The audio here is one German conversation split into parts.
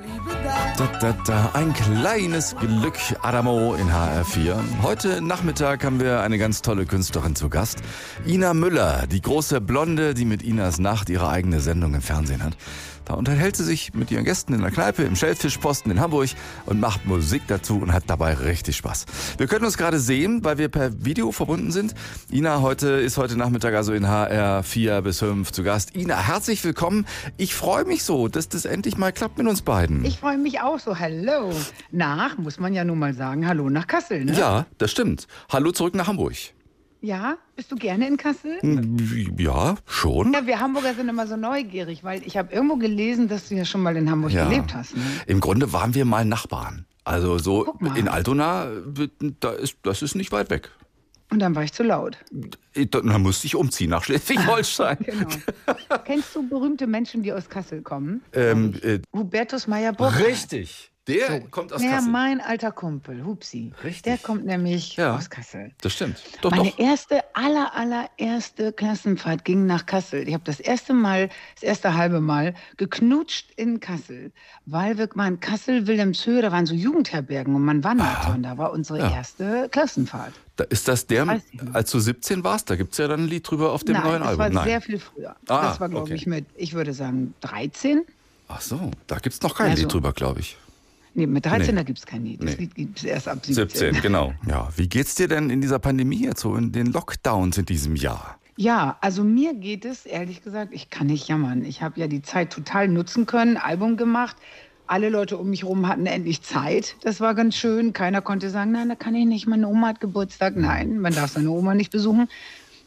Da, da, da. Ein kleines Glück, Adamo in HR4. Heute Nachmittag haben wir eine ganz tolle Künstlerin zu Gast. Ina Müller, die große Blonde, die mit Inas Nacht ihre eigene Sendung im Fernsehen hat. Da unterhält sie sich mit ihren Gästen in der Kneipe im Schellfischposten in Hamburg und macht Musik dazu und hat dabei richtig Spaß. Wir können uns gerade sehen, weil wir per Video verbunden sind. Ina heute ist heute Nachmittag also in HR 4 bis 5 zu Gast. Ina, herzlich willkommen. Ich freue mich so, dass das endlich mal klappt mit uns beiden. Ich freue mich auch so. Hallo. Nach, muss man ja nun mal sagen, hallo nach Kassel, ne? Ja, das stimmt. Hallo zurück nach Hamburg. Ja, bist du gerne in Kassel? Ja, schon. Ja, wir Hamburger sind immer so neugierig, weil ich habe irgendwo gelesen, dass du ja schon mal in Hamburg Ja. gelebt hast. Ne? Im Grunde waren wir mal Nachbarn. Also so in Altona, da ist, das ist nicht weit weg. Und dann war ich zu laut. Dann musste ich umziehen nach Schleswig-Holstein. Genau. Kennst du berühmte Menschen, die aus Kassel kommen? ähm, äh, Hubertus Meyer-Burkhardt. richtig. Der kommt aus Ja, Kassel. mein alter Kumpel, Hupsi. Richtig. Der kommt nämlich Ja. aus Kassel. Das stimmt. Doch, Meine doch. erste, aller, allererste Klassenfahrt ging nach Kassel. Ich habe das erste Mal, das erste halbe Mal geknutscht in Kassel, weil wir waren Kassel, Wilhelmshöhe, da waren so Jugendherbergen und man wanderte und da war unsere Ja. erste Klassenfahrt. Da ist das der, als du 17 warst, da gibt es ja dann ein Lied drüber auf dem Nein, neuen das Album. war sehr viel früher. Ah, das war, glaube okay. ich, mit, ich würde sagen, 13. Ach so, da gibt es noch kein Ja, so. Lied drüber, glaube ich. Nee, mit 13, Nee. da gibt es kein Lied. Das Nee. Lied gibt es erst ab 17. 17, genau. Ja, wie geht's dir denn in dieser Pandemie jetzt so, in den Lockdowns in diesem Jahr? Ja, also mir geht es, ehrlich gesagt, ich kann nicht jammern. Ich habe ja die Zeit total nutzen können, Album gemacht. Alle Leute um mich herum hatten endlich Zeit. Das war ganz schön. Keiner konnte sagen, nein, da kann ich nicht, meine Oma hat Geburtstag. Nein, man darf seine Oma nicht besuchen.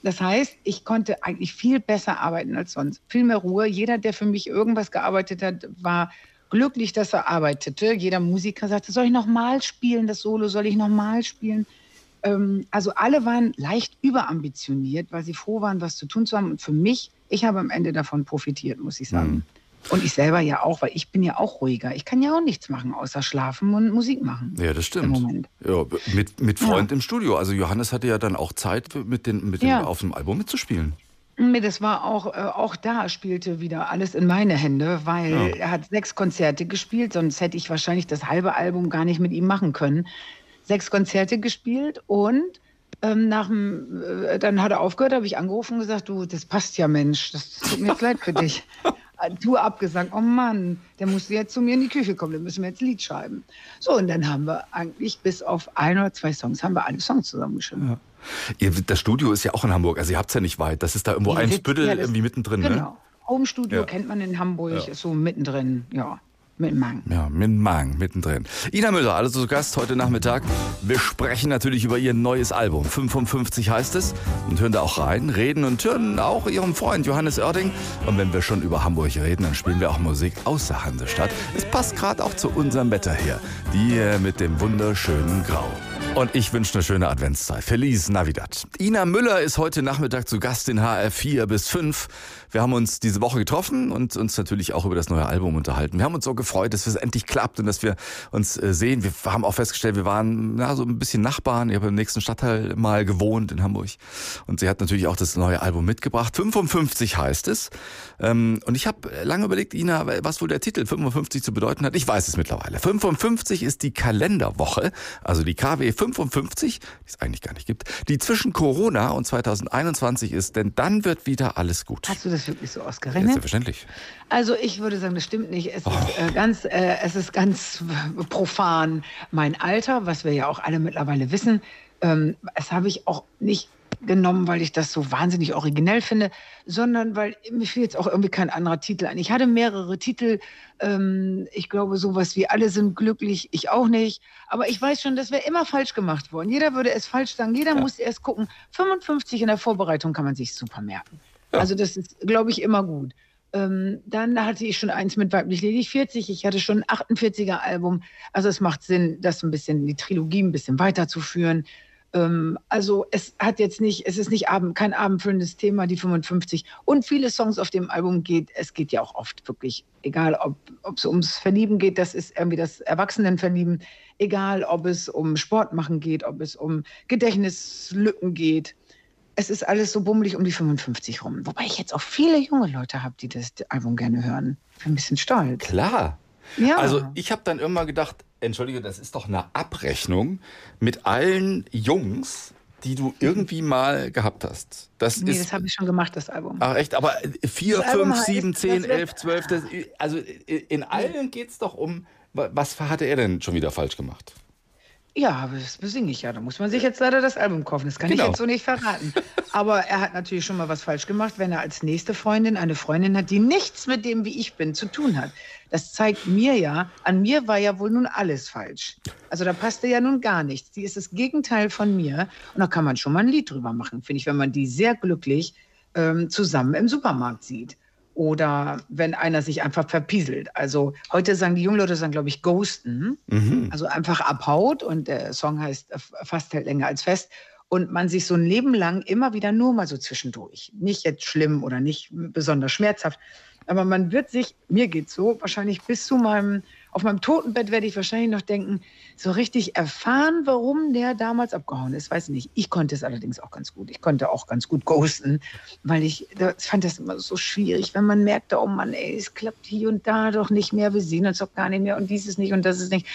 Das heißt, ich konnte eigentlich viel besser arbeiten als sonst. Viel mehr Ruhe. Jeder, der für mich irgendwas gearbeitet hat, war glücklich, dass er arbeitete. Jeder Musiker sagte, soll ich noch mal spielen, das Solo, soll ich noch mal spielen? Ähm, also alle waren leicht überambitioniert, weil sie froh waren, was zu tun zu haben. Und für mich, ich habe am Ende davon profitiert, muss ich sagen. Und ich selber ja auch, weil ich bin ja auch ruhiger. Ich kann ja auch nichts machen, außer schlafen und Musik machen. Ja, das stimmt. Im Moment. Ja, mit, mit Freund im Studio. Also Johannes hatte ja dann auch Zeit, mit den, mit Ja. auf dem Album mitzuspielen. Nee, das war auch, äh, auch da spielte wieder alles in meine Hände, weil Ja. er hat sechs Konzerte gespielt, sonst hätte ich wahrscheinlich das halbe Album gar nicht mit ihm machen können. Sechs Konzerte gespielt und ähm, nach dem, äh, dann hat er aufgehört, habe ich angerufen und gesagt, du, das passt ja, Mensch, das tut mir jetzt leid für dich. Äh, Tour abgesagt, oh Mann, der musste jetzt zu mir in die Küche kommen, dann müssen wir jetzt ein Lied schreiben. So, und dann haben wir eigentlich bis auf ein oder zwei Songs, haben wir alle Songs zusammengeschrieben. Ihr, das Studio ist ja auch in Hamburg, also ihr habt es ja nicht weit. Das ist da irgendwo ein Spüttel ja, irgendwie mittendrin, ne? Genau. Home Studio Ja. kennt man in Hamburg, Ja. ist so mittendrin, ja, mit Mang. Ja, mit Mang mittendrin. Ina Müller, also zu Gast heute Nachmittag. Wir sprechen natürlich über ihr neues Album. 55 heißt es. Und hören da auch rein, reden und hören auch ihrem Freund Johannes Oerding. Und wenn wir schon über Hamburg reden, dann spielen wir auch Musik aus der Hansestadt. Es passt gerade auch zu unserem Wetter hier. Die äh, mit dem wunderschönen Grau. Und ich wünsche eine schöne Adventszeit. Feliz Navidad. Ina Müller ist heute Nachmittag zu Gast in HR 4 bis 5. Wir haben uns diese Woche getroffen und uns natürlich auch über das neue Album unterhalten. Wir haben uns so gefreut, dass es endlich klappt und dass wir uns äh, sehen. Wir haben auch festgestellt, wir waren na, so ein bisschen Nachbarn. Ich habe im nächsten Stadtteil mal gewohnt in Hamburg. Und sie hat natürlich auch das neue Album mitgebracht. 55 heißt es. Ähm, und ich habe lange überlegt, Ina, was wohl der Titel 55 zu bedeuten hat. Ich weiß es mittlerweile. 55 ist die Kalenderwoche, also die KW 55, die es eigentlich gar nicht gibt, die zwischen Corona und 2021 ist, denn dann wird wieder alles gut. Hast du das wirklich so Ja, ausgerechnet? selbstverständlich. Also ich würde sagen, das stimmt nicht. Es Oh. ist äh, ganz, äh, es ist ganz profan mein Alter, was wir ja auch alle mittlerweile wissen. Ähm, das habe ich auch nicht genommen, weil ich das so wahnsinnig originell finde, sondern weil mir fiel jetzt auch irgendwie kein anderer Titel ein. Ich hatte mehrere Titel. Ähm, ich glaube, sowas wie alle sind glücklich, ich auch nicht. Aber ich weiß schon, das wäre immer falsch gemacht worden. Jeder würde es falsch sagen. Jeder muss erst gucken. 55 in der Vorbereitung kann man sich super merken. Also das ist, glaube ich, immer gut. Ähm, dann hatte ich schon eins mit Weiblich Ledig 40. Ich hatte schon ein 48er Album. Also es macht Sinn, das ein bisschen, die Trilogie ein bisschen weiterzuführen. Ähm, also es hat jetzt nicht, es ist nicht abend, kein abendfüllendes Thema, die 55. Und viele Songs auf dem Album geht, es geht ja auch oft wirklich, egal ob ob es ums Verlieben geht, das ist irgendwie das Erwachsenenverlieben, egal ob es um Sport machen geht, ob es um Gedächtnislücken geht es ist alles so bummelig um die 55 rum. Wobei ich jetzt auch viele junge Leute habe, die das Album gerne hören. Ich bin ein bisschen stolz. Klar. Ja. Also ich habe dann immer gedacht, entschuldige, das ist doch eine Abrechnung mit allen Jungs, die du irgendwie mal gehabt hast. Das nee, ist, das habe ich schon gemacht, das Album. Ach echt, aber 4, Das Album 5, heißt- 7, 10, das wird- 11, 12, das, also in allen geht's doch um, wa- was hatte er denn schon wieder falsch gemacht? Ja, das besinge ich ja. Da muss man sich jetzt leider das Album kaufen. Das kann Genau. ich jetzt so nicht verraten. Aber er hat natürlich schon mal was falsch gemacht, wenn er als nächste Freundin eine Freundin hat, die nichts mit dem, wie ich bin, zu tun hat. Das zeigt mir ja, an mir war ja wohl nun alles falsch. Also da passte ja nun gar nichts. Die ist das Gegenteil von mir. Und da kann man schon mal ein Lied drüber machen, finde ich, wenn man die sehr glücklich ähm, zusammen im Supermarkt sieht. Oder wenn einer sich einfach verpieselt. Also heute sagen die jungen Leute, sagen, glaube ich, ghosten. Also einfach abhaut und der Song heißt äh, fast hält länger als fest. Und man sich so ein Leben lang immer wieder nur mal so zwischendurch. Nicht jetzt schlimm oder nicht besonders schmerzhaft. Aber man wird sich, mir geht's so, wahrscheinlich bis zu meinem, auf meinem Totenbett werde ich wahrscheinlich noch denken, so richtig erfahren, warum der damals abgehauen ist. Weiß nicht. Ich konnte es allerdings auch ganz gut. Ich konnte auch ganz gut ghosten, weil ich das fand das immer so schwierig, wenn man merkte, oh Mann, ey, es klappt hier und da doch nicht mehr, wir sehen uns doch gar nicht mehr und dieses nicht und das ist nicht.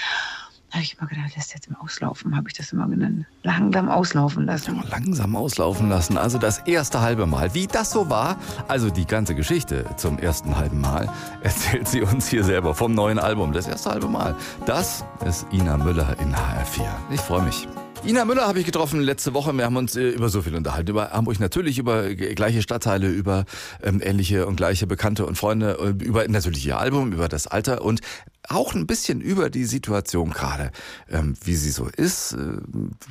Habe ich immer gedacht, lässt jetzt mal auslaufen, habe ich das immer genannt. Langsam auslaufen lassen. Langsam auslaufen lassen. Also das erste halbe Mal. Wie das so war, also die ganze Geschichte zum ersten halben Mal, erzählt sie uns hier selber vom neuen Album. Das erste halbe Mal. Das ist Ina Müller in HR4. Ich freue mich. Ina Müller habe ich getroffen letzte Woche. Wir haben uns äh, über so viel unterhalten. Über Hamburg natürlich, über g- gleiche Stadtteile, über ähm, ähnliche und gleiche Bekannte und Freunde, äh, über natürlich ihr Album, über das Alter und auch ein bisschen über die Situation gerade, ähm, wie sie so ist. Äh,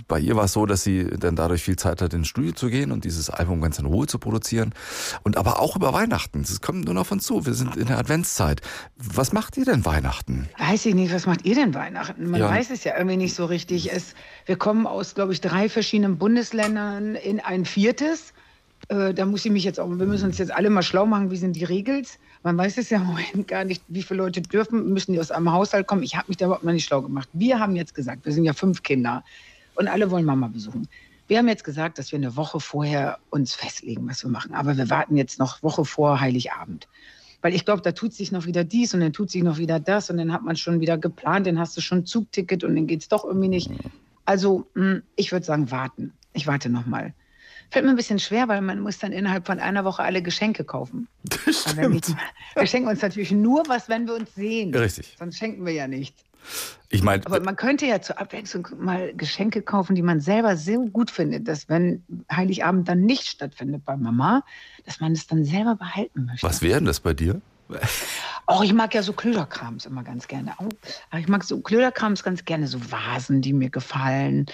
bei ihr war es so, dass sie dann dadurch viel Zeit hat, ins Studio zu gehen und dieses Album ganz in Ruhe zu produzieren. Und aber auch über Weihnachten. Es kommt nur noch von zu. Wir sind in der Adventszeit. Was macht ihr denn Weihnachten? Weiß ich nicht, was macht ihr denn Weihnachten? Man Ja. weiß es ja irgendwie nicht so richtig. Es, wir kommen aus, glaube ich, drei verschiedenen Bundesländern in ein viertes. Äh, da muss ich mich jetzt auch, wir müssen uns jetzt alle mal schlau machen, wie sind die Regels. Man weiß es ja im Moment gar nicht, wie viele Leute dürfen, müssen die aus einem Haushalt kommen. Ich habe mich da überhaupt noch nicht schlau gemacht. Wir haben jetzt gesagt, wir sind ja fünf Kinder und alle wollen Mama besuchen. Wir haben jetzt gesagt, dass wir eine Woche vorher uns festlegen, was wir machen. Aber wir warten jetzt noch Woche vor Heiligabend. Weil ich glaube, da tut sich noch wieder dies und dann tut sich noch wieder das und dann hat man schon wieder geplant, dann hast du schon Zugticket und dann geht es doch irgendwie nicht. Also mh, ich würde sagen, warten. Ich warte noch mal. Fällt mir ein bisschen schwer, weil man muss dann innerhalb von einer Woche alle Geschenke kaufen. Das wenn ich- Wir schenken uns natürlich nur was, wenn wir uns sehen. Richtig. Sonst schenken wir ja nichts. Ich meine, Aber man könnte ja zur Abwechslung mal Geschenke kaufen, die man selber so gut findet, dass wenn Heiligabend dann nicht stattfindet bei Mama, dass man es dann selber behalten möchte. was wäre denn das bei dir? Oh, ich mag ja so Klöderkrams immer ganz gerne. Aber ich mag so Klöderkrams ganz gerne, so Vasen, die mir gefallen.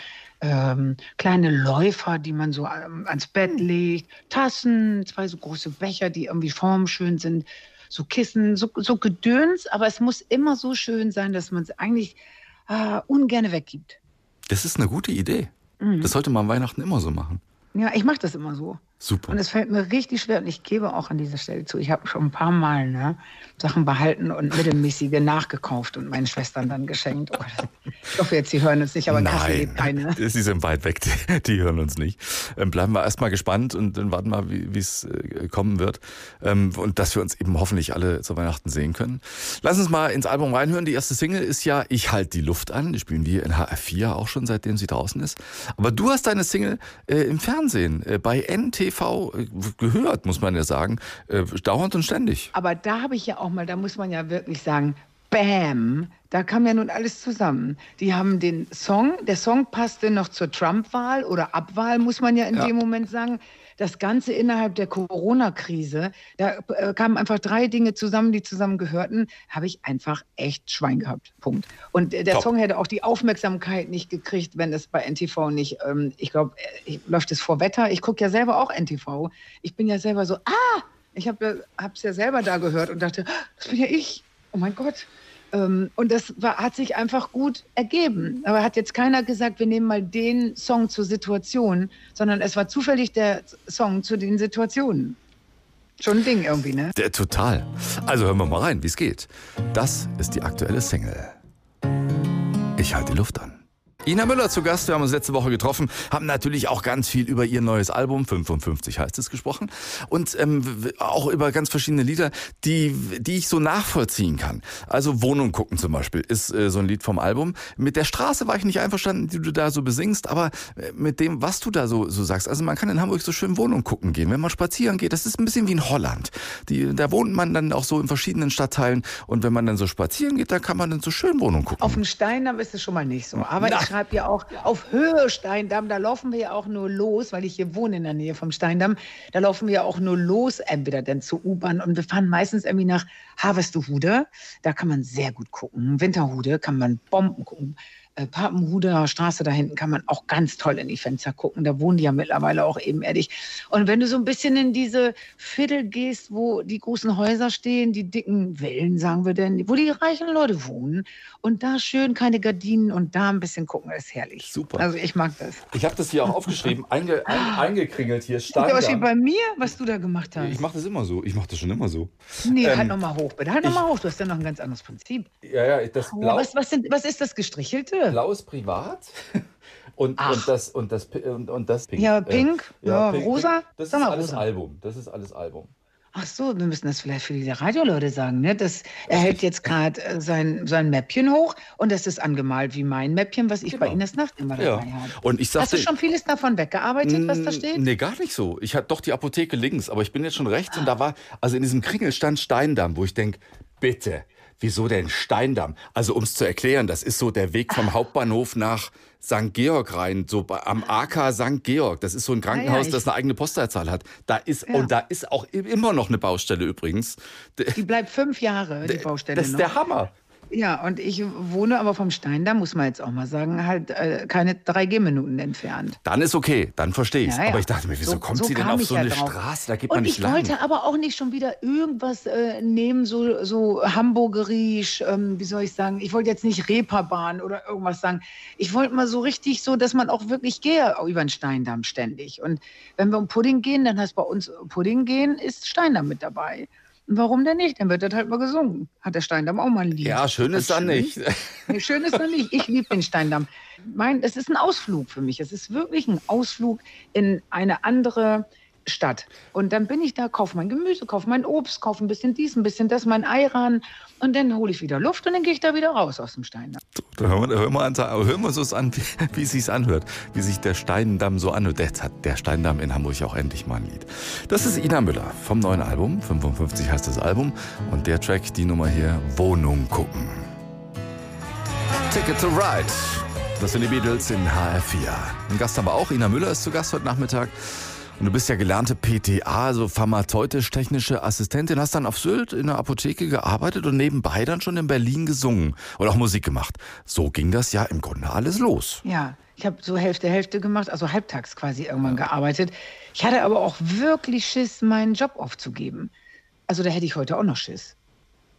Ähm, kleine Läufer, die man so ähm, ans Bett legt. Tassen, zwei so große Becher, die irgendwie formschön sind. So Kissen, so, so Gedöns. Aber es muss immer so schön sein, dass man es eigentlich äh, ungern weggibt. Das ist eine gute Idee. Mhm. Das sollte man an Weihnachten immer so machen. Ja, ich mache das immer so. Super. Und es fällt mir richtig schwer und ich gebe auch an dieser Stelle zu. Ich habe schon ein paar Mal ne, Sachen behalten und mittelmäßige nachgekauft und meinen Schwestern dann geschenkt. Oh, ich hoffe jetzt, sie hören uns nicht, aber Nein, lebt keine. sie sind weit weg, die, die hören uns nicht. Ähm, bleiben wir erstmal gespannt und dann warten wir, wie wie es äh, kommen wird. Ähm, und dass wir uns eben hoffentlich alle zu Weihnachten sehen können. Lass uns mal ins Album reinhören. Die erste Single ist ja Ich halt die Luft an. Die spielen wir in HR4 auch schon, seitdem sie draußen ist. Aber du hast deine Single äh, im Fernsehen äh, bei NTV äh, gehört, muss man ja sagen. Äh, dauernd und ständig. Aber da habe ich ja auch mal, da muss man ja wirklich sagen, Bam, da kam ja nun alles zusammen. Die haben den Song, der Song passte noch zur Trump-Wahl oder Abwahl, muss man ja in Ja. dem Moment sagen. Das Ganze innerhalb der Corona-Krise, da äh, kamen einfach drei Dinge zusammen, die zusammengehörten, habe ich einfach echt Schwein gehabt. Punkt. Und äh, der Top. Song hätte auch die Aufmerksamkeit nicht gekriegt, wenn es bei NTV nicht, ähm, ich glaube, äh, läuft es vor Wetter. Ich gucke ja selber auch NTV. Ich bin ja selber so, ah, ich habe es ja selber da gehört und dachte, "Ah, das bin ja ich. Oh mein Gott. Ähm, und das war, hat sich einfach gut ergeben. Aber hat jetzt keiner gesagt, wir nehmen mal den Song zur Situation, sondern es war zufällig der Song zu den Situationen. Schon ein Ding irgendwie, ne? Der, total. Also hören wir mal rein, wie es geht. Das ist die aktuelle Single. Ich halte die Luft an. Ina Müller zu Gast, wir haben uns letzte Woche getroffen, haben natürlich auch ganz viel über ihr neues Album, 55 heißt es, gesprochen und ähm, auch über ganz verschiedene Lieder, die, die ich so nachvollziehen kann. Also Wohnung gucken zum Beispiel ist äh, so ein Lied vom Album. Mit der Straße war ich nicht einverstanden, die du da so besingst, aber äh, mit dem, was du da so, so sagst. Also man kann in Hamburg so schön Wohnung gucken gehen, wenn man spazieren geht. Das ist ein bisschen wie in Holland. Die, da wohnt man dann auch so in verschiedenen Stadtteilen und wenn man dann so spazieren geht, dann kann man dann so schön Wohnung gucken. Auf dem Steindamm ist es schon mal nicht so. Aber Na. ich schreibe ja auch auf Höhe Steindamm, da laufen wir ja auch nur los, weil ich hier wohne in der Nähe vom Steindamm. Da laufen wir auch nur los, entweder dann zur U-Bahn und wir fahren meistens irgendwie nach Harvesterhude. Da kann man sehr gut gucken. Winterhude kann man Bomben gucken äh, Papenhuder Straße da hinten kann man auch ganz toll in die Fenster gucken. Da wohnen die ja mittlerweile auch ebenerdig. Und wenn du so ein bisschen in diese Viertel gehst, wo die großen Häuser stehen, die dicken Wellen, sagen wir denn, wo die reichen Leute wohnen und da schön keine Gardinen und da ein bisschen gucken, das ist herrlich. Super. Also ich mag das. Ich habe das hier auch aufgeschrieben, einge, ein, eingekringelt hier. Stein ja, wie bei mir, was du da gemacht hast. Ich mache das immer so. Ich mache das schon immer so. Nee, ähm, halt nochmal hoch, bitte. Halt nochmal hoch. Du hast ja noch ein ganz anderes Prinzip. Ja, ja, das Blau. Was, was, sind, was ist das Gestrichelte? Blau ist privat. Und, und, das und das und, und das Pink. Ja, Pink, äh, ja, ja pink, rosa. Pink. Das ist alles rosa. Album. Das ist alles Album. Ach so, wir müssen das vielleicht für die Radioleute sagen. Ne? Das, er hält jetzt gerade äh, sein, sein Mäppchen hoch und das ist angemalt wie mein Mäppchen, was ich genau. bei Ines Nacht immer dabei ja. habe. Und ich sagte, Hast du schon vieles davon weggearbeitet, was da steht? Nee, gar nicht so. Ich hatte doch die Apotheke links, aber ich bin jetzt schon rechts ah. und da war, also in diesem Kringel stand Steindamm, wo ich denke, bitte, Wieso denn Steindamm? Also um es zu erklären, das ist so der Weg vom Hauptbahnhof nach St. Georg rein, so am AK St. Georg. Das ist so ein Krankenhaus, ja, ja, das eine eigene Postleitzahl hat. Da ist ja. und da ist auch immer noch eine Baustelle übrigens. Die bleibt fünf Jahre, die Baustelle. Das ist noch. der Hammer. Ja, und ich wohne aber vom Stein, da muss man jetzt auch mal sagen, halt äh, keine drei Gehminuten entfernt. Dann ist okay, dann verstehe ich ja, ja. Aber ich dachte mir, wieso so, kommt so sie denn auf so eine ja Straße? Da geht und man nicht ich lang. wollte aber auch nicht schon wieder irgendwas äh, nehmen, so, so hamburgerisch, ähm, wie soll ich sagen, ich wollte jetzt nicht Reeperbahn oder irgendwas sagen. Ich wollte mal so richtig so, dass man auch wirklich gehe über den Steindamm ständig. Und wenn wir um Pudding gehen, dann heißt bei uns Pudding gehen, ist Steindamm mit dabei. Warum denn nicht? Dann wird das halt mal gesungen. Hat der Steindamm auch mal ein Lied. Ja, schön ist dann nicht. Nee, schön ist dann nicht. Ich liebe den Steindamm. Mein, es ist ein Ausflug für mich. Es ist wirklich ein Ausflug in eine andere Stadt. Und dann bin ich da, kaufe mein Gemüse, kaufe mein Obst, kaufe ein bisschen dies, ein bisschen das, mein Ei ran. Und dann hole ich wieder Luft und dann gehe ich da wieder raus aus dem Steindamm. Da hören wir, hören wir, an, hören wir es an, wie, wie es sich anhört. Wie sich der Steindamm so anhört. Jetzt hat der Steindamm in Hamburg auch endlich mal ein Lied. Das ist Ina Müller vom neuen Album. 55 heißt das Album. Und der Track, die Nummer hier, Wohnung gucken. Ticket to Ride. Das sind die Beatles in HR4. Ein Gast haben wir auch. Ina Müller ist zu Gast heute Nachmittag. Und du bist ja gelernte PTA, also pharmazeutisch-technische Assistentin, hast dann auf Sylt in der Apotheke gearbeitet und nebenbei dann schon in Berlin gesungen oder auch Musik gemacht. So ging das ja im Grunde alles los. Ja, ich habe so Hälfte, Hälfte gemacht, also halbtags quasi irgendwann gearbeitet. Ich hatte aber auch wirklich Schiss, meinen Job aufzugeben. Also da hätte ich heute auch noch Schiss.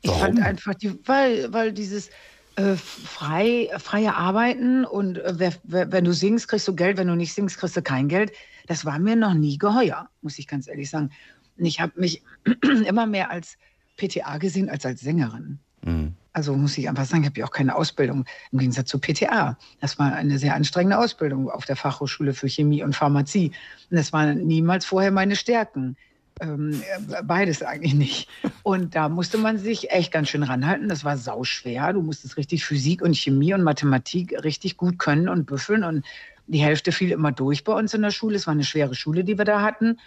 Ich Warum? fand einfach, die, weil, weil dieses äh, frei, freie Arbeiten und äh, wer, wer, wenn du singst, kriegst du Geld, wenn du nicht singst, kriegst du kein Geld. Das war mir noch nie geheuer, muss ich ganz ehrlich sagen. Und ich habe mich immer mehr als PTA gesehen als als Sängerin. Mhm. Also muss ich einfach sagen, ich habe ja auch keine Ausbildung im Gegensatz zu PTA. Das war eine sehr anstrengende Ausbildung auf der Fachhochschule für Chemie und Pharmazie. Und das waren niemals vorher meine Stärken. Ähm, beides eigentlich nicht. Und da musste man sich echt ganz schön ranhalten. Das war sauschwer. Du musstest richtig Physik und Chemie und Mathematik richtig gut können und büffeln. Und die Hälfte fiel immer durch bei uns in der Schule. Es war eine schwere Schule, die wir da hatten.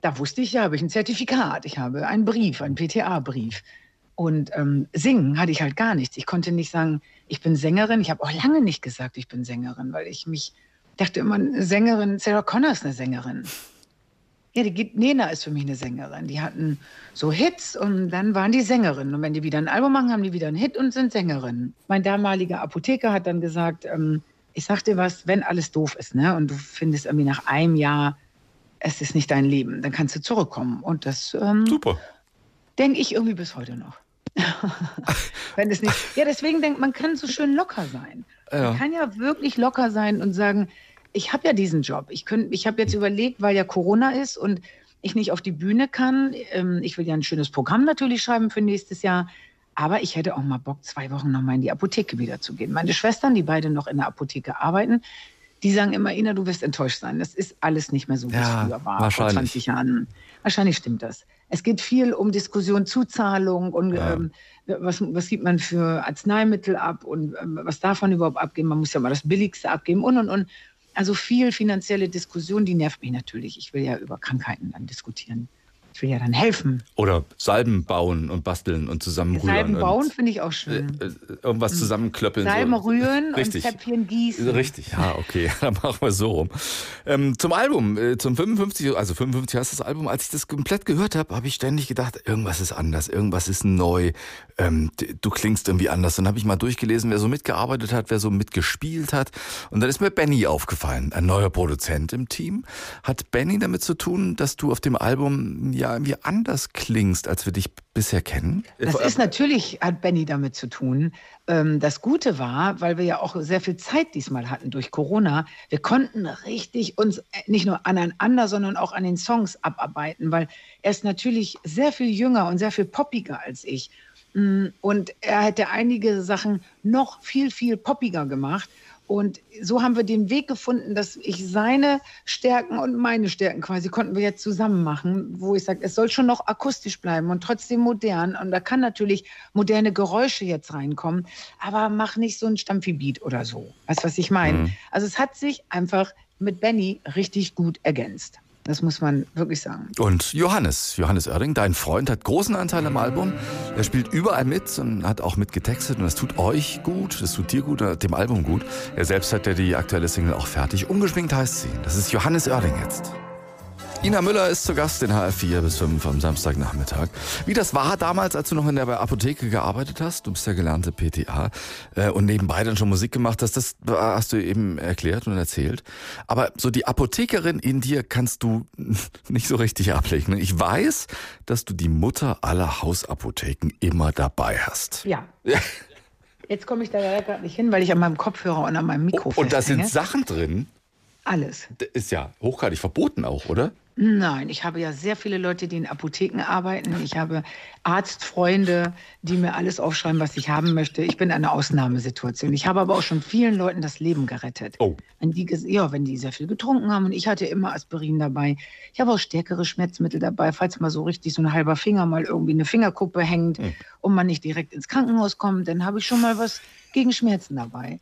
Da wusste ich, ja, habe ich ein Zertifikat. Ich habe einen Brief, einen PTA-Brief. Und ähm, singen hatte ich halt gar nichts. Ich konnte nicht sagen, ich bin Sängerin. Ich habe auch lange nicht gesagt, ich bin Sängerin, weil ich mich dachte immer, eine Sängerin, Sarah Connor ist eine Sängerin. Ja, die Nena ist für mich eine Sängerin. Die hatten so Hits und dann waren die Sängerinnen. Und wenn die wieder ein Album machen, haben die wieder einen Hit und sind Sängerinnen. Mein damaliger Apotheker hat dann gesagt, ähm, ich sag dir was, wenn alles doof ist, ne, und du findest irgendwie nach einem Jahr, es ist nicht dein Leben, dann kannst du zurückkommen. Und das ähm, super. Denke ich irgendwie bis heute noch. wenn es nicht. Ja, deswegen denkt man kann so schön locker sein. Ja. Man kann ja wirklich locker sein und sagen, ich habe ja diesen Job. Ich, ich habe jetzt überlegt, weil ja Corona ist und ich nicht auf die Bühne kann. Ähm, ich will ja ein schönes Programm natürlich schreiben für nächstes Jahr. Aber ich hätte auch mal Bock, zwei Wochen noch mal in die Apotheke wieder zu gehen. Meine Schwestern, die beide noch in der Apotheke arbeiten, die sagen immer, Ina, du wirst enttäuscht sein. Das ist alles nicht mehr so, wie ja, es früher war, vor 20 Jahren. Wahrscheinlich stimmt das. Es geht viel um Diskussion, Zuzahlung und ja. ähm, was, was gibt man für Arzneimittel ab und ähm, was darf man überhaupt abgeben. Man muss ja mal das Billigste abgeben und und und. Also viel finanzielle Diskussion, die nervt mich natürlich. Ich will ja über Krankheiten dann diskutieren. Ich will ja dann helfen. Oder Salben bauen und basteln und zusammenrühren. Salben bauen finde ich auch schön. Äh, äh, irgendwas hm. zusammenklöppeln. Salben so. rühren Richtig. und Zäpfchen gießen. Richtig, ja, okay. Dann machen wir so rum. Ähm, zum Album, äh, zum 55, also 55 heißt das Album. Als ich das komplett gehört habe, habe ich ständig gedacht, irgendwas ist anders, irgendwas ist neu. Ähm, du klingst irgendwie anders. Dann habe ich mal durchgelesen, wer so mitgearbeitet hat, wer so mitgespielt hat. Und dann ist mir Benny aufgefallen, ein neuer Produzent im Team. Hat Benny damit zu tun, dass du auf dem Album ja irgendwie anders klingst, als wir dich bisher kennen? Das ist natürlich, hat Benny damit zu tun. Ähm, das Gute war, weil wir ja auch sehr viel Zeit diesmal hatten durch Corona, wir konnten richtig uns äh, nicht nur aneinander, sondern auch an den Songs abarbeiten, weil er ist natürlich sehr viel jünger und sehr viel poppiger als ich. Mm, und er hätte einige Sachen noch viel, viel poppiger gemacht. Und so haben wir den Weg gefunden, dass ich seine Stärken und meine Stärken quasi konnten wir jetzt zusammen machen, wo ich sage, es soll schon noch akustisch bleiben und trotzdem modern. Und da kann natürlich moderne Geräusche jetzt reinkommen, aber mach nicht so ein Stampfi-Beat oder so. Weißt du, was ich meine? Mhm. Also es hat sich einfach mit Benny richtig gut ergänzt. Das muss man wirklich sagen. Und Johannes, Johannes Oerding, dein Freund, hat großen Anteil am Album. Er spielt überall mit und hat auch mitgetextet. Und das tut euch gut, das tut dir gut, dem Album gut. Er selbst hat ja die aktuelle Single auch fertig. Ungeschminkt heißt sie. Das ist Johannes Oerding jetzt. Ina Müller ist zu Gast in HR4 bis 5 am Samstagnachmittag. Wie das war damals, als du noch in der Apotheke gearbeitet hast, du bist ja gelernte PTA äh, und nebenbei dann schon Musik gemacht hast, das hast du eben erklärt und erzählt. Aber so die Apothekerin in dir kannst du nicht so richtig ablegen. Ich weiß, dass du die Mutter aller Hausapotheken immer dabei hast. Ja. ja. Jetzt komme ich da leider gerade nicht hin, weil ich an meinem Kopfhörer und an meinem Mikro oh, Und da sind Sachen drin. Alles. Ist ja hochgradig verboten auch, oder? Nein, ich habe ja sehr viele Leute, die in Apotheken arbeiten. Ich habe Arztfreunde, die mir alles aufschreiben, was ich haben möchte. Ich bin in einer Ausnahmesituation. Ich habe aber auch schon vielen Leuten das Leben gerettet. Oh. Wenn die, ja, wenn die sehr viel getrunken haben. Und ich hatte immer Aspirin dabei. Ich habe auch stärkere Schmerzmittel dabei, falls mal so richtig so ein halber Finger mal irgendwie eine Fingerkuppe hängt hm. und man nicht direkt ins Krankenhaus kommt, dann habe ich schon mal was gegen Schmerzen dabei.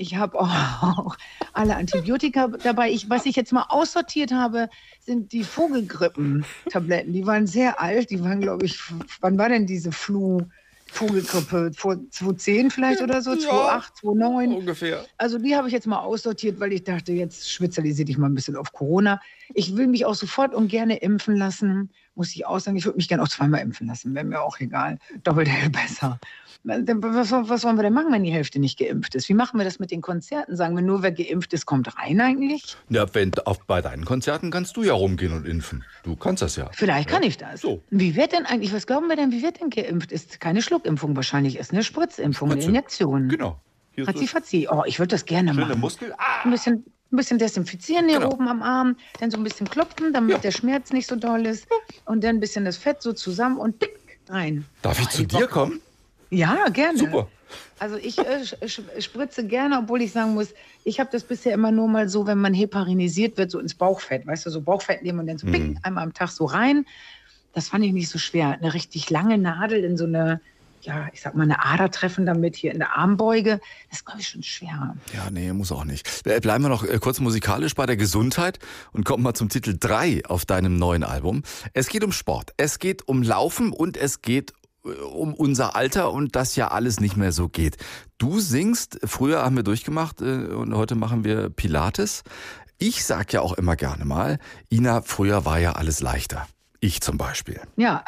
Ich habe auch alle Antibiotika dabei. Ich, was ich jetzt mal aussortiert habe, sind die Vogelgrippen-Tabletten. Die waren sehr alt. Die waren, glaube ich, wann war denn diese Flu? Vogelgrippe, vor 2010 vielleicht oder so, 2008, ja, 2009. Ungefähr. Also die habe ich jetzt mal aussortiert, weil ich dachte, jetzt spezialisiere dich mal ein bisschen auf Corona. Ich will mich auch sofort und gerne impfen lassen, muss ich auch sagen. Ich würde mich gerne auch zweimal impfen lassen, wäre mir auch egal. Doppelt hält besser. Was, was, wollen wir denn machen, wenn die Hälfte nicht geimpft ist? Wie machen wir das mit den Konzerten? Sagen wir nur, wer geimpft ist, kommt rein eigentlich? Ja, wenn, auf, bei deinen Konzerten kannst du ja rumgehen und impfen. Du kannst das ja. Vielleicht ja. kann ich das. So. Wie wird denn eigentlich, was glauben wir denn, wie wird denn geimpft? Ist keine Schluckimpfung wahrscheinlich, ist eine Spritzimpfung, Spritze. eine Injektion. Genau. Fatzi, Oh, ich würde das gerne Schöne machen. Muskel. Ah. Ein bisschen ein bisschen desinfizieren hier genau. oben am Arm, dann so ein bisschen klopfen, damit ja. der Schmerz nicht so doll ist und dann ein bisschen das Fett so zusammen und dick rein. Darf ich oh, zu dir Bock. kommen? Ja, gerne. Super. Also ich äh, spritze gerne, obwohl ich sagen muss, ich habe das bisher immer nur mal so, wenn man heparinisiert wird, so ins Bauchfett, weißt du, so Bauchfett nehmen und dann so mhm. pick, einmal am Tag so rein. Das fand ich nicht so schwer. Eine richtig lange Nadel in so eine, ja, ich sag mal, eine Ader treffen damit hier in der Armbeuge, das ist, glaube ich, schon schwer. Ja, nee, muss auch nicht. Äh, bleiben wir noch äh, kurz musikalisch bei der Gesundheit und kommen mal zum Titel 3 auf deinem neuen Album. Es geht um Sport, es geht um Laufen und es geht um unser Alter und das ja alles nicht mehr so geht. Du singst, früher haben wir durchgemacht äh, und heute machen wir Pilates. Ich sag ja auch immer gerne mal, Ina, früher war ja alles leichter. Ich zum Beispiel. Ja,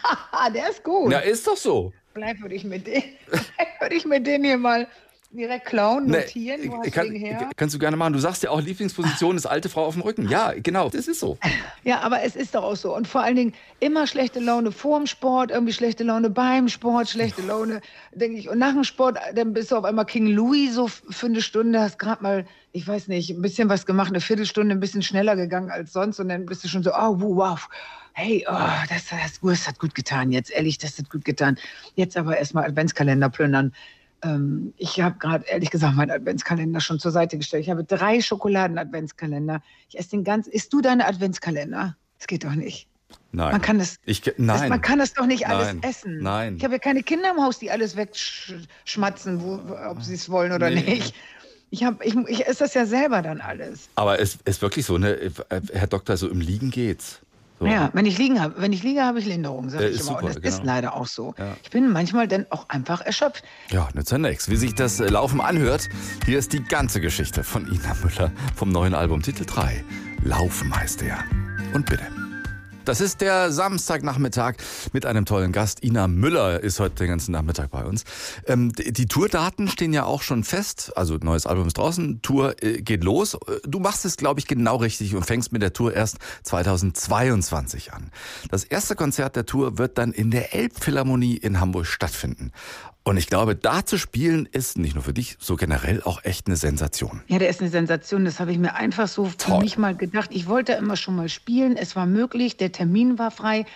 der ist gut. Ja, ist doch so. Vielleicht würde ich mit würde ich mit dem hier mal direkt klauen, Nee, notieren? Wo hast kann, her? kannst du gerne machen. Du sagst ja auch, Lieblingsposition ist alte Frau auf dem Rücken. Ja, genau, das ist so. Ja, aber es ist doch auch so. Und vor allen Dingen immer schlechte Laune vorm Sport, irgendwie schlechte Laune beim Sport, schlechte Laune, denke ich. Und nach dem Sport, dann bist du auf einmal King Louis so für eine Stunde, hast gerade mal, ich weiß nicht, ein bisschen was gemacht, eine Viertelstunde ein bisschen schneller gegangen als sonst. Und dann bist du schon so, oh, wow, hey, oh, das, das, das hat gut getan jetzt, ehrlich, das hat gut getan. Jetzt aber erstmal Adventskalender plündern. Ähm, ich habe gerade, ehrlich gesagt, meinen Adventskalender schon zur Seite gestellt. Ich habe drei Schokoladen-Adventskalender. Ich esse den ganz. Isst du deine Adventskalender? Das geht doch nicht. Nein. Man kann das, ich, das, nein. man kann das doch nicht alles Nein. essen. Nein. Ich habe ja keine Kinder im Haus, die alles wegschmatzen, wo, ob sie es wollen oder Nee. nicht. Ich, hab, ich, ich esse das ja selber dann alles. Aber es ist wirklich so, ne? Herr Doktor, so im Liegen geht's. So. Ja, wenn ich liegen habe, wenn ich liege, habe ich Linderung, sage Ja, ich ist immer. super, Und das ist genau. leider auch so. Ja. Ich bin manchmal dann auch einfach erschöpft. Ja, nützt ja nichts. Wie sich das äh, Laufen anhört, hier ist die ganze Geschichte von Ina Müller vom neuen Album Titel 3. Laufen heißt er. Und bitte. Das ist der Samstagnachmittag mit einem tollen Gast. Ina Müller ist heute den ganzen Nachmittag bei uns. Ähm, die Tourdaten stehen ja auch schon fest. Also neues Album ist draußen, Tour äh, geht los. Äh, Du machst es, glaube ich, genau richtig und fängst mit der Tour erst 2022 an. Das erste Konzert der Tour wird dann in der Elbphilharmonie in Hamburg stattfinden. Und ich glaube, da zu spielen ist nicht nur für dich, so generell auch echt eine Sensation. Ja, der ist eine Sensation. Das habe ich mir einfach so für Toll. mich mal gedacht. Ich wollte immer schon mal spielen. Es war möglich. Der Termin war frei.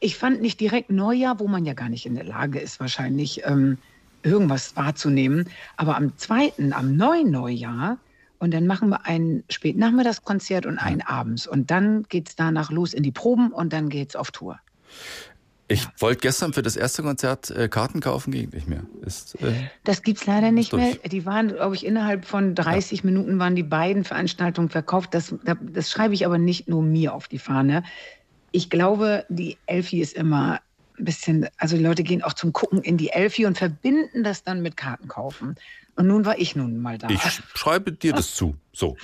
Ich fand nicht direkt Neujahr, wo man ja gar nicht in der Lage ist, wahrscheinlich ähm, irgendwas wahrzunehmen. Aber am zweiten, am neuen Neujahr, und dann machen wir ein Spätnachmittagskonzert und ein abends. Und dann geht es danach los in die Proben und dann geht es auf Tour. Ich wollte gestern für das erste Konzert äh, Karten kaufen, ging nicht mehr. Ist, äh, Das gibt's leider nicht Durch. mehr. Die waren, glaube ich, innerhalb von 30 Minuten waren die beiden Veranstaltungen verkauft. Das, das schreibe ich aber nicht nur mir auf die Fahne. Ich glaube, die Elfi ist immer ein bisschen, also die Leute gehen auch zum Gucken in die Elfi und verbinden das dann mit Karten kaufen. Und nun war ich nun mal da. ich schreibe dir das zu. So.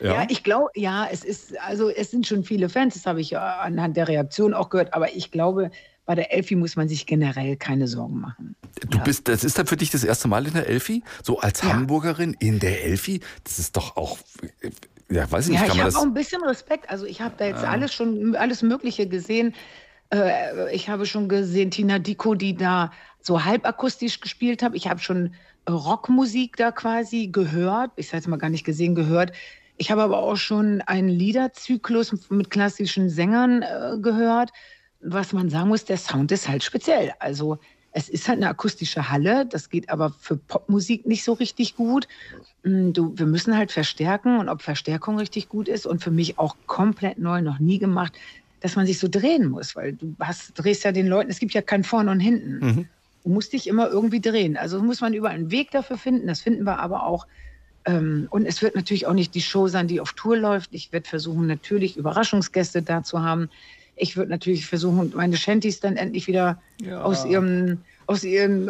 Ja, ich glaube, ja, es ist, also es sind schon viele Fans, das habe ich ja anhand der Reaktion auch gehört, aber ich glaube, bei der Elfi muss man sich generell keine Sorgen machen. Du bist, das ist dann für dich das erste Mal in der Elfi? So als Ja. Hamburgerin in der Elfi? Das ist doch auch, äh, ja, weiß ich Ja, nicht, kann ich habe auch ein bisschen Respekt. Also ich habe da jetzt alles schon, alles Mögliche gesehen. Äh, ich habe schon gesehen Tina Dico, die da so halbakustisch gespielt hat. Ich habe schon Rockmusik da quasi gehört. Ich sage jetzt mal gar nicht gesehen, gehört. Ich habe aber auch schon einen Liederzyklus mit klassischen Sängern äh, gehört. Was man sagen muss, der Sound ist halt speziell. Also es ist halt eine akustische Halle, das geht aber für Popmusik nicht so richtig gut. Mm, Du, wir müssen halt verstärken und ob Verstärkung richtig gut ist und für mich auch komplett neu, noch nie gemacht, dass man sich so drehen muss, weil du hast, drehst ja den Leuten, es gibt ja kein Vorne und Hinten. Mhm. Du musst dich immer irgendwie drehen. Also muss man überall einen Weg dafür finden, das finden wir aber auch. Ähm, und es wird natürlich auch nicht die Show sein, die auf Tour läuft. Ich werde versuchen, natürlich Überraschungsgäste da zu haben. Ich würde natürlich versuchen, meine Shanties dann endlich wieder Ja. aus ihrem aus ihrem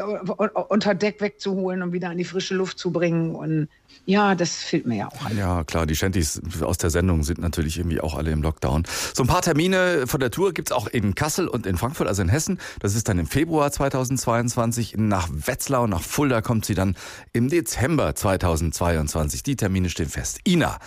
unter Deck wegzuholen und wieder an die frische Luft zu bringen. Und ja, das fehlt mir ja auch. Ja, klar, die Shanties aus der Sendung sind natürlich irgendwie auch alle im Lockdown. So ein paar Termine von der Tour gibt's auch in Kassel und in Frankfurt, also in Hessen. Das ist dann im Februar 2022. Nach Wetzlar und nach Fulda kommt sie dann im Dezember 2022. Die Termine stehen fest. Ina,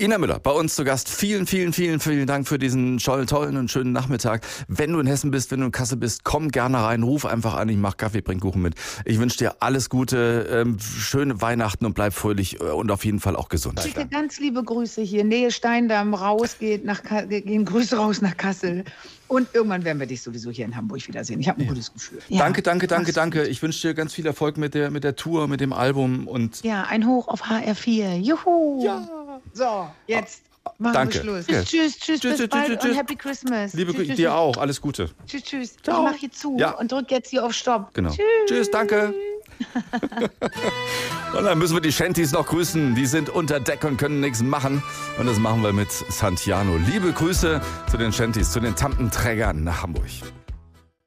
Ina Müller, bei uns zu Gast. Vielen, vielen, vielen, vielen Dank für diesen tollen, und schönen Nachmittag. Wenn du in Hessen bist, wenn du in Kassel bist, komm gerne rein, ruf einfach an. Ich mach Kaffee, bring Kuchen mit. Ich wünsche dir alles Gute, ähm, schöne Weihnachten und bleib fröhlich und auf jeden Fall auch gesund. Schicke ganz liebe Grüße hier. Nähe Steindamm raus, geht nach gehen Grüße raus nach Kassel. Und irgendwann werden wir dich sowieso hier in Hamburg wiedersehen. Ich habe ein gutes Gefühl. Ja, danke, danke, danke, mach's danke. gut. Ich wünsche dir ganz viel Erfolg mit der, mit der Tour, mit dem Album und Ja, ein Hoch auf HR4. Juhu. Ja. So, jetzt machen Danke. wir Schluss. Ja. Tschüss, tschüss, Tschüss, bis tschüss, bald tschüss, und tschüss. Happy Christmas. liebe tschüss, dir auch. Alles Gute. Tschüss, tschüss. Ciao. Ich mach hier zu Ja. und drück jetzt hier auf Stopp. Genau. Tschüss. Tschüss, danke. und dann müssen wir die Shanties noch grüßen. Die sind unter Deck und können nichts machen. Und das machen wir mit Santiano. Liebe Grüße zu den Shanties, zu den Tampenträgern nach Hamburg.